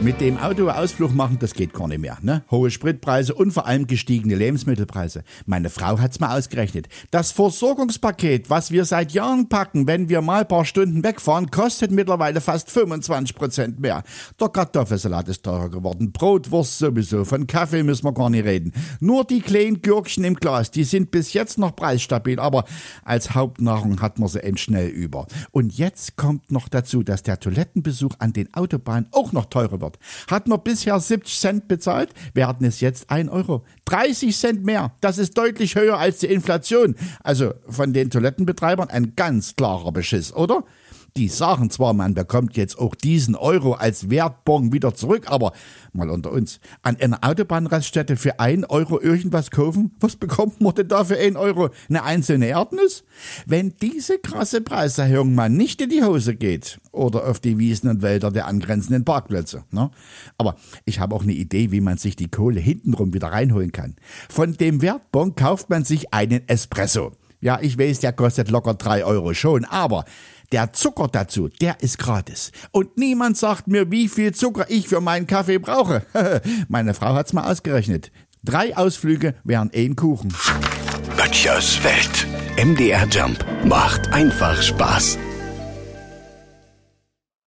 Mit dem Auto Ausflug machen, das geht gar nicht mehr. Ne? Hohe Spritpreise und vor allem gestiegene Lebensmittelpreise. Meine Frau hat's mal ausgerechnet. Das Versorgungspaket, was wir seit Jahren packen, wenn wir mal ein paar Stunden wegfahren, kostet mittlerweile fast 25 Prozent mehr. Der Kartoffelsalat ist teurer geworden, Brotwurst sowieso, von Kaffee müssen wir gar nicht reden. Nur die kleinen Gürkchen im Glas, die sind bis jetzt noch preisstabil, aber als Hauptnahrung hat man sie eben schnell über. Und jetzt kommt noch dazu, dass der Toilettenbesuch an den Autobahnen auch noch teurer wird. Hat man bisher 70 Cent bezahlt, werden es jetzt 1 Euro. 30 Cent mehr. Das ist deutlich höher als die Inflation. Also von den Toilettenbetreibern ein ganz klarer Beschiss, oder? Die sagen zwar, man bekommt jetzt auch diesen Euro als Wertbon wieder zurück, aber mal unter uns, an einer Autobahnraststätte für ein Euro irgendwas kaufen? Was bekommt man denn da für ein Euro? Eine einzelne Erdnuss? Wenn diese krasse Preiserhöhung mal nicht in die Hose geht oder auf die Wiesen und Wälder der angrenzenden Parkplätze. Ne? Aber ich habe auch eine Idee, wie man sich die Kohle hintenrum wieder reinholen kann. Von dem Wertbon kauft man sich einen Espresso. Ja, ich weiß, der kostet locker drei Euro schon, aber der Zucker dazu, der ist gratis. Und niemand sagt mir, wie viel Zucker ich für meinen Kaffee brauche. Meine Frau hat's mal ausgerechnet. Drei Ausflüge wären ein Kuchen. Böttchers Welt. MDR Jump macht einfach Spaß.